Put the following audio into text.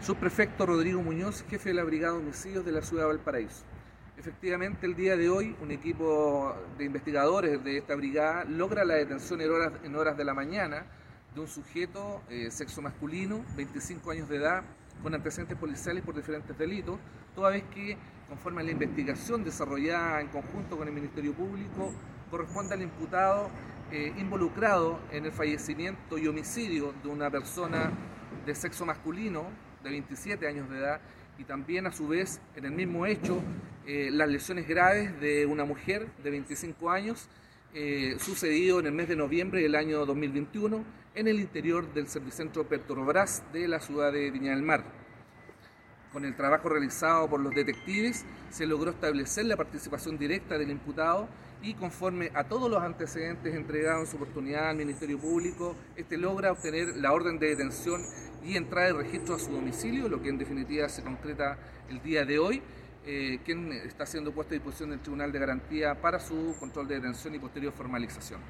Subprefecto Rodrigo Muñoz, jefe de la Brigada de Homicidios de la ciudad de Valparaíso. Efectivamente, el día de hoy, un equipo de investigadores de esta brigada logra la detención en horas, de la mañana de un sujeto eh, sexo masculino, 25 años de edad, con antecedentes policiales por diferentes delitos, toda vez que, conforme a la investigación desarrollada en conjunto con el Ministerio Público, corresponde al imputado eh, involucrado en el fallecimiento y homicidio de una persona de sexo masculino de 27 años de edad y también a su vez en el mismo hecho eh, las lesiones graves de una mujer de 25 años eh, sucedido en el mes de noviembre del año 2021 en el interior del Servicentro Petrobras de la ciudad de Viña del Mar. Con el trabajo realizado por los detectives se logró establecer la participación directa del imputado y conforme a todos los antecedentes entregados en su oportunidad al Ministerio Público, este logra obtener la orden de detención y entrada de registro a su domicilio, lo que en definitiva se concreta el día de hoy, eh, quien está siendo puesto a disposición del Tribunal de Garantía para su control de detención y posterior formalización.